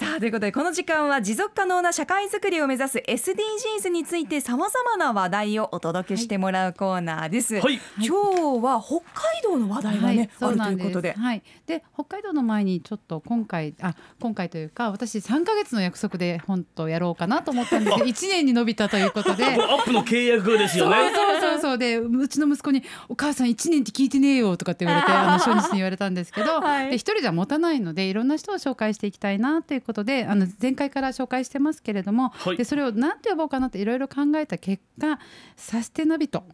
さあということでこの時間は持続可能な社会づくりを目指す SDGs についてさまざまな話題をお届けしてもらうコーナーです。はい今日は北海道の話題がね、あるということで。はい、で北海道の前にちょっと今回あ今回というか私3ヶ月の約束で本とやろうかなと思ったんですけど1年に伸びたということで。アップの契約ですよね。そうそうそうでうちの息子に「お母さん1年って聞いてねえよ」とかって言われてあの初日に言われたんですけど、はいで一人じゃ持たないのでいろんな人を紹介していきたいなということであの前回から紹介してますけれども、はい。でそれを何て呼ぼうかなっていろいろ考えた結果サステナビト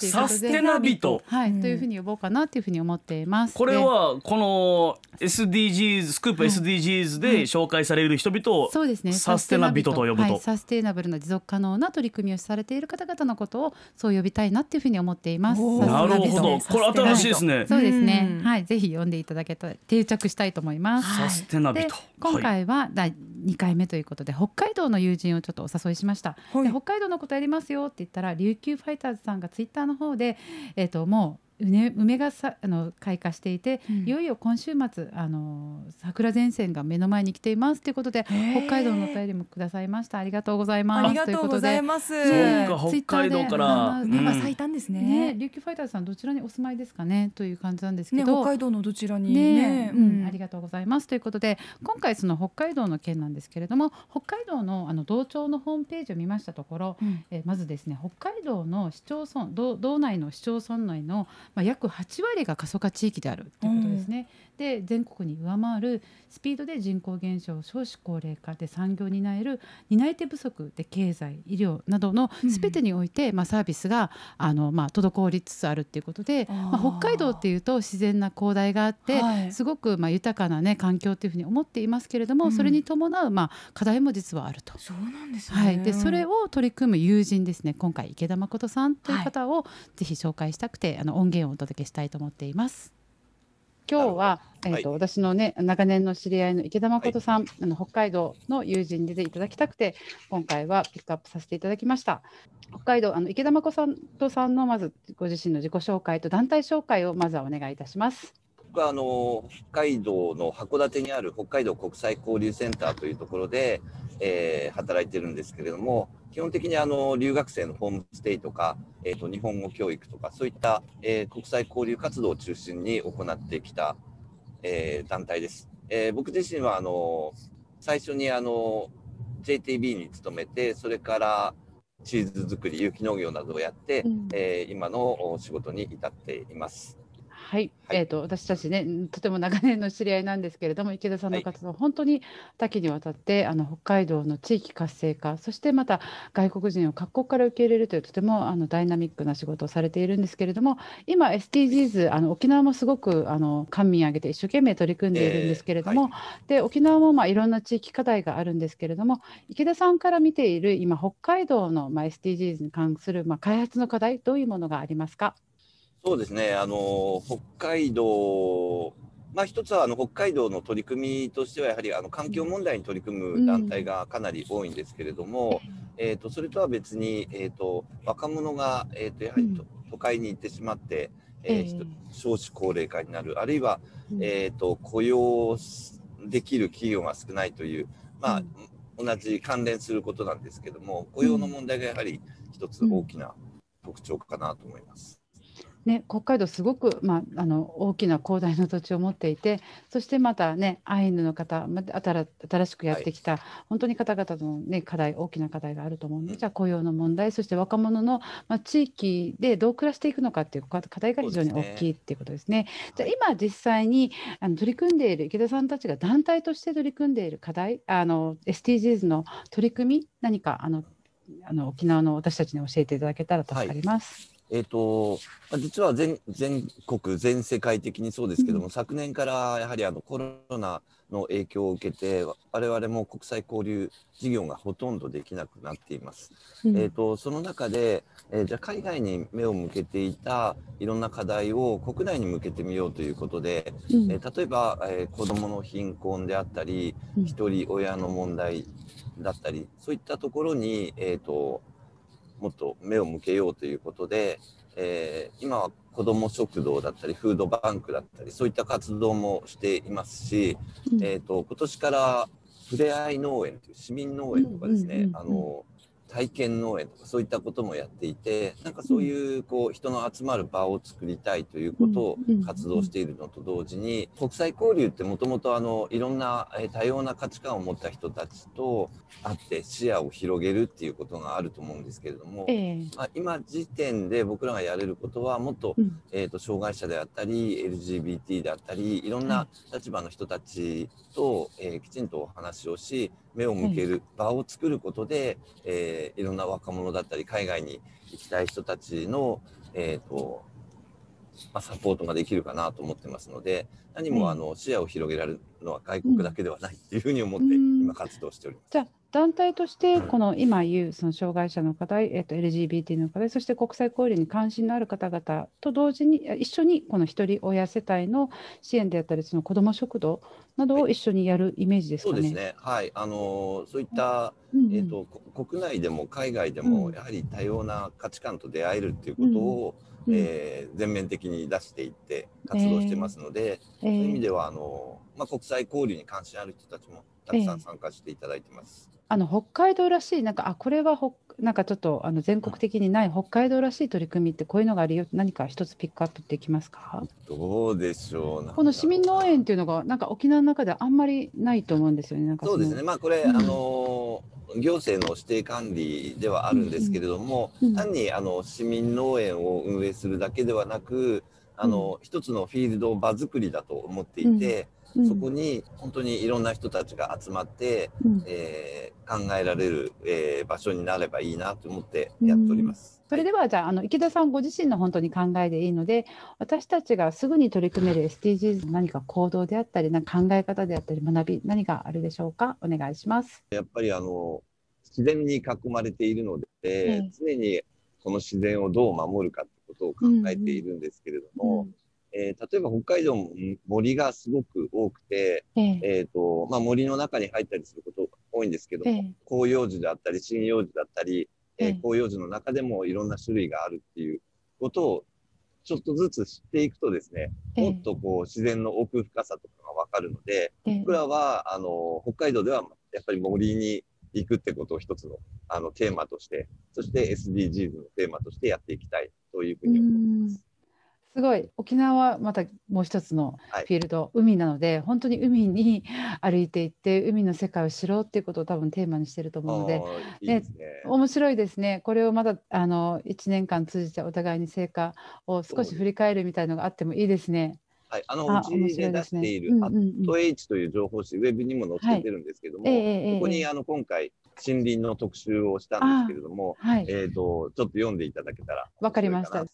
っていうことでサステナビト。はい、うんというふうに呼ぼうかなというふうに思っています。これはこの SDGs スクープ SDGs で紹介される人々をそうですね。サステナビトと呼ぶとはい、サステナブルな持続可能な取り組みをされている方々のことをそう呼びたいなっていうふうに思っています。なるほど。これ新しいですね。そうですねう。んはい、ぜひ読んでいただけたら定着したいと思います。はいサステナビでト。今はい回は第2回目ということで北海道の友人をちょっとお誘いしました、はい。で北海道のことやりますよって言ったら琉球ファイターズさんがツイッターの方で、えー、ともう梅梅がさあの開花していて、うん。いよいよ今週末あの桜前線が目の前に来ていますということで北海道のお便りもくださいました。ありがとうございます。ありがとうございます。そうか北海道から。あの梅がうん咲いたんですね。ね。琉球ファイターズさんどちらにお住まいですかね？という感じなんですけねど、北海道のどちらにね、ねうん、ありがとうございます。ということで今回その北海道の件なんですけれども北海道のあの道庁のホームページを見ましたところ、うん。えーまずですね北海道の市町村道道内の市町村内の、まあ、約8割が過疎化地域であるということですね。で全国に上回るスピードで人口減少少子高齢化で産業を担える担い手不足で経済医療などのうん。全てにおいて、まあ、サービスがあの、まあ、滞りつつあるということでまあ、北海道っていうと自然な広大があって、はい。すごくまあ豊かな、ね、環境というふうに思っていますけれども、うん。それに伴うまあ課題も実はあると。そうなんですね。はい、でそれを取り組む友人ですね今回池田誠さんという方をぜひ紹介したくて、あの音源をお届けしたいと思っています。今日は、えーと私のね長年の知り合いの池田誠さん、あの北海道の友人でいただきたくて今回はピックアップさせていただきました。北海道あの池田誠さんのまずご自身の自己紹介と団体紹介をまずはお願いいたします。僕はあの北海道の函館にある北海道国際交流センターというところで、えー働いてるんですけれども基本的にあの留学生のホームステイとか、えー、と日本語教育とかそういった、えー国際交流活動を中心に行ってきた、えー団体です。えー僕自身はあの最初にあの JTB に勤めてそれからチーズ作り有機農業などをやって、うんえー今のお仕事に至っています。はい、はい。えー、と私たちねうんとても長年の知り合いなんですけれども池田さんの活動、本当に多岐にわたってあの北海道の地域活性化そしてまた外国人を各国から受け入れるというとてもあのダイナミックな仕事をされているんですけれども今 SDGs あの沖縄もすごくあの官民挙げて一生懸命取り組んでいるんですけれども、で沖縄もまあいろんな地域課題があるんですけれども池田さんから見ている今北海道のまあ SDGs に関するまあ開発の課題どういうものがありますか？そうですね、あの北海道、まあ、一つはあの北海道の取り組みとしては、やはりあの環境問題に取り組む団体がかなり多いんですけれども、えー、とそれとは別に、えー、と若者が、えー、とやはりと、都会に行ってしまって、えー少子高齢化になる、あるいは、うん。えー、と雇用できる企業が少ないという、まあ同じ関連することなんですけども、雇用の問題がやはり一つ大きな特徴かなと思います。ね、北海道すごく、まあ、あの大きな広大な土地を持っていてそしてまたねアイヌの方また新新しくやってきた、本当に方々の、ね、課題大きな課題があると思うので、うんじゃあ雇用の問題そして若者の、まあ、地域でどう暮らしていくのかっていう課課題が非常に大きいっていうことですね。じゃあはい今実際にあの取り組んでいる池田さんたちが団体として取り組んでいる課題あの SDGs の取り組み何かあのあの沖縄の私たちに教えていただけたら助かります。えーとまあ実は全全国、全世界的にそうですけども、昨年からやはりあのコロナの影響を受けて、我々も国際交流事業がほとんどできなくなっています。うん。えー、とその中で、えーじゃあ海外に目を向けていたいろんな課題を国内に向けてみようということで、うん。えー例えば、えー子どもの貧困であったり、うん。一人親の問題だったり、そういったところに、えー、ともっと目を向けようということで、えー今は子ども食堂だったり、フードバンクだったり、そういった活動もしていますし、うん。えー、と今年からふれあい農園という市民農園とかですね、あの体験農園とかそういったこともやっていてなんかそういうこう人の集まる場を作りたいということを活動しているのと同時に国際交流ってもともとあのいろんなえー多様な価値観を持った人たちと会って視野を広げるっていうことがあると思うんですけれども、ええ。まあ、今時点で僕らがやれることはもっと,、うん。えー、と障害者であったり LGBT であったりいろんな立場の人たちと、えーきちんとお話をし目を向ける場を作ることで、えーいろんな若者だったり海外に行きたい人たちの、えーとまあ、サポートができるかなと思ってますので何も、うん。あの視野を広げられるのは外国だけではないっていうふうに思ってうん。今活動しております。団体としてこの今言うその障害者の課題、えっと LGBT の課題そして国際交流に関心のある方々と同時にあ一緒にこの一人親世帯の支援であったりその子ども食堂などを一緒にやるイメージですかね。そうですね。はい。あのそういった、うんうん。えっ、と、こ国内でも海外でうん。もやはり多様な価値観と出会えるっていうことを、うん。えー全面的に出していって活動してますので、えそういう意味ーではあのまあ国際交流に関心ある人たちもたくさええん参加していただいてます。あの北海道らしいなんかあこれはほなんかちょっとあの全国的にない北海道らしい取り組みってこういうのがあるよ何か一つピックアップできますか？どうでしょう。この市民農園っだていうのがなんか沖縄の中ではあんまりないと思うんですよね。そうですね。まあこれ、うんあの行政の指定管理ではあるんですけれども、うんうん単にあの市民農園を運営するだけではなく、あの、一つのフィールド場作りだと思っていて、うんそこに本当にいろんな人たちが集まって、うん。えー考えられる、えー場所になればいいなと思ってやっております。それではじゃああの池田さんご自身の本当に考えでいいので私たちがすぐに取り組める SDGs の何か行動であったりな考え方であったり学び何があるでしょうか？お願いします。やっぱりあの自然に囲まれているので、ええ。常にこの自然をどう守るかってことを考えているんですけれども、えー例えば北海道も森がすごく多くて、ええ。えーとまあ、森の中に入ったりすることが多いんですけども、ええ。広葉樹であったり針葉樹だったり、えーええ。広葉樹の中でもいろんな種類があるっていうことをちょっとずつ知っていくとですね、ええ。もっとこう自然の奥深さとかがわかるので、ええ。僕らはあの北海道ではやっぱり森に行くってことを一つのあのテーマとして、そして SDGs のテーマとしてやっていきたいというふうに思います。すごい沖縄はまたもう一つのはいフィールド、海なので本当に海に歩いていって海の世界を知ろうっていうことを多分テーマにしてると思うのでいいですね。面白いですね。これをまだあの1年間通じてお互いに成果を少し振り返るみたいのがあってもいいですね。はい、あのあうちで出している面アット H という情報誌、ウェブにも載せてるんですけども、ええええええここにあの今回森林の特集をしたんですけれども、はい、えっ、とちょっと読んでいただけたらわかりました。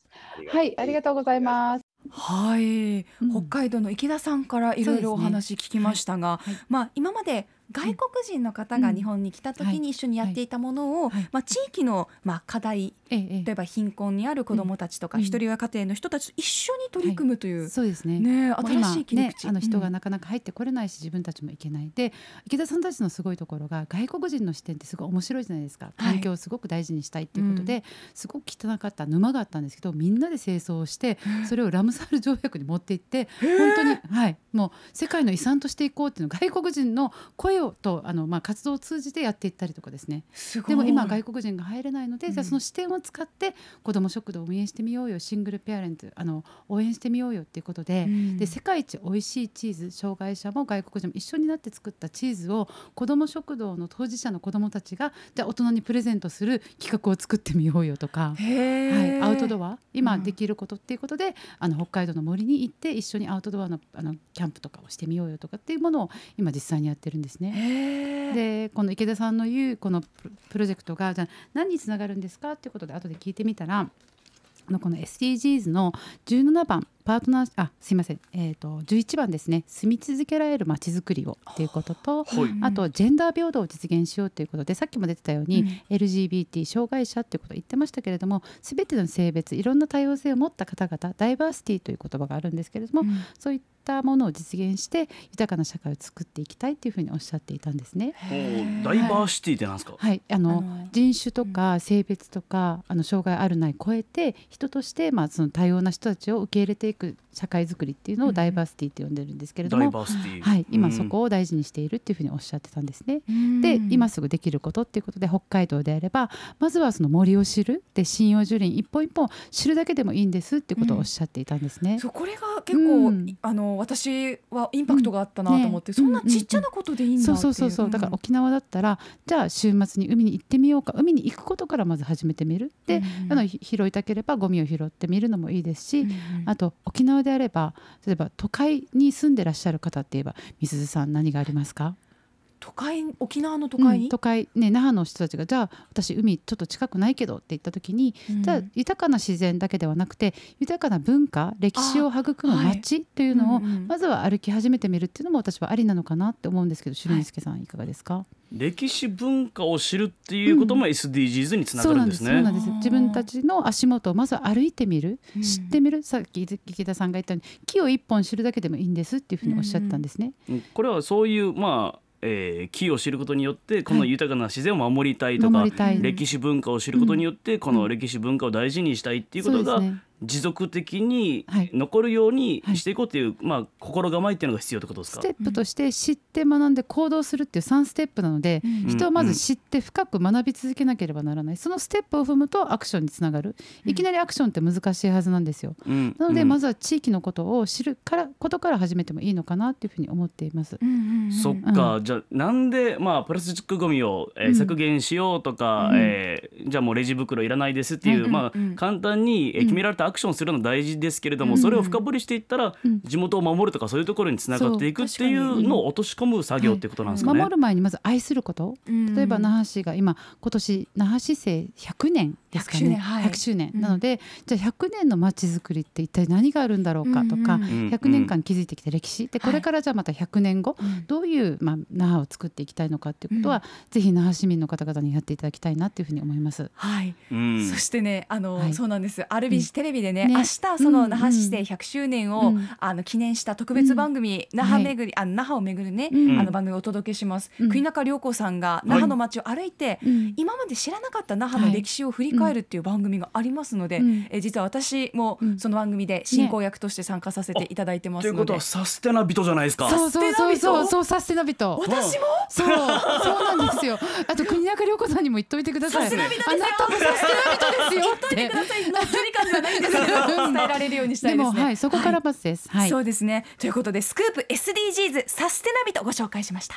はい、ありがとうございます。はい、うん。北海道の池田さんからいろいろお話聞きましたが、はい。はい。まあ今まで外国人の方がうん。日本に来た時に一緒にやっていたものを、まあ地域のまあ課題ええ例えば貧困にある子どもたちとか、うん。一人親家庭の人たちと一緒に取り組むという、そうですね。ね新しい切りね口、、あの人がうん。なかなか入ってこれないし自分たちも行けない。で池田さんたちのすごいところが外国人の視点ってすごい面白いじゃないですか。環境をすごく大事にしたいっていうことで、すごく汚かった沼があったんですけどみんなで清掃をしてそれをラムサール条約に持っていって本当に、はい、もう世界の遺産としていこうっていうのを外国人の声をとあの、まあ、活動を通じてやっていったりとかですね。でも今外国人が入れないので、うん。じゃあその視点を使って子ども食堂を運営してみようよシングルペアレントあの応援してみようよっていうことで,、うん。で世界一美味しいチーズ障害者も外国人も一緒になって作ったチーズを子ども食堂の当事者の子どもたちがじゃあ大人にプレゼントする企画を作ってみようよとか。へはい、ー。アウトドア今うんできることっていうことで、あの北海道の森に行って一緒にアウトドアのあのキャンプとかをしてみようよとかっていうものを今実際にやってるんですね。へー。でこの池田さんの言うこのプロジェクトがじゃあ何につながるんですかっていうことで後で聞いてみたらこの SDGs の17番パートナーあすいません、えー、と11番ですね。住み続けられるまちづくりをっていうこととはい。あとジェンダー平等を実現しようということでさっきも出てたように、うん。LGBT 障害者っていうことを言ってましたけれども全ての性別いろんな多様性を持った方々ダイバーシティという言葉があるんですけれども、うん。そういったものを実現して豊かな社会を作っていきたいというふうにおっしゃっていたんですね。ダイバーシティってなんですか、はい、ああのの人種とか性別とか、あの障害あるない超えて人として、まあ、その多様な人たちを受け入れていく社会づくりっていうのをダイバーシティって呼んでるんですけれども、はい、今うん。そこを大事にしているっていうふうにおっしゃってたんですね。うん。で今すぐできることっていうことで北海道であればまずはその森を知る。で針葉樹林一本一本知るだけでもいいんですっていうことをおっしゃっていたんですね。そうこれが結構、うん。あの私はインパクトがあったなと思って、そんなちっちゃなことでいいんだっていう。そうそうそうそう。だから沖縄だったらじゃあ週末に海に行ってみようか。海に行くことからまず始めてみる。で、あのひ拾いたければゴミを拾ってみるのもいいですし、あと沖縄であれば例えば都会に住んでらっしゃる方って言えばみすずさん何がありますか？都会沖縄の都会？に、うん都会。ね那覇の人たちがじゃあ私海ちょっと近くないけどって言った時に、うん。じゃあ豊かな自然だけではなくて豊かな文化歴史を育むはい。街というのを、うんうんまずは歩き始めてみるっていうのも私はありなのかなって思うんですけど朱之助さんいかがですか、歴史文化を知るっていうことも SDGs につながるんですね。そうなんですそうなんあー。です自分たちの足元をまずは歩いてみる、うん知ってみる。さっき池田さんが言ったように木を一本知るだけでもいいんですっていうふうにおっしゃってたんですね。うん。これはそういうまあ、えー木を知ることによってこの豊かな自然を守りたいとか、守りたい歴史文化を知ることによってこの歴史文化を大事にしたいっていうことが持続的にはい。残るようにしていこうっていう、まあ心構えっていうのが必要ってことですか？ステップとして知って学んで行動するっていう3ステップなので、うん。人はまず知って深く学び続けなければならない。そのステップを踏むとアクションにつながる。いきなりアクションって難しいはずなんですよ。うん。なのでうんまずは地域のことを知るからことから始めてもいいのかなっていうふうに思っています。うんうんうん。そっか、じゃあなんでまあプラスチックゴミを、えーうん削減しようとか、うん。えーじゃあもうレジ袋いらないですっていう、うんまあうん。簡単に、えー決められたアクションするの大事ですけれども、うんそれを深掘りしていったら、うん。地元を守るとかそういうところにつながっていくっていそううのを落とし込む作業ってことなんですかね。守る前にまず愛すること。うん。例えば那覇市が今今年那覇市政100年ですか100周ね年はい。100周年。うん。なのでじゃあ100年のまちづくりって一体何があるんだろうかとかうんうんうん100年間築いてきた歴史。でこれからじゃあまた100年後うん。どういう、まあ、那覇を作っていきたいのかっていうことは、ぜひ那覇市民の方々にやっていただきたいなっていうふうに思います。はい、うん。そしてねあの、はい。そうなんです。RBC テレビでね,、ね。明日その那覇市政100周年を、うん。あの記念した特別番組、那覇巡り、あの那覇を巡るね、うん。あの番組をお届けします、うん。国中涼子さんが那覇の街を歩いて、うん。今まで知らなかった那覇の歴史を振り返るっていう番組がありますので、うんえ実は私もうんその番組で進行役として参加させていただいてますので、ということはサステナビトじゃないですか。そうそうそうそうそうサステナビト。私も？そうそうなんですよ。あと国中涼子さんにも言っといてください。サステナビトですよあなたもサステナビトですよって。くださいの距離感ではないんですけど伝えられるようにしたいですね。でもはいそこからまずです。はい。そうですねということでスクープ SDGs サステナビトご紹介しました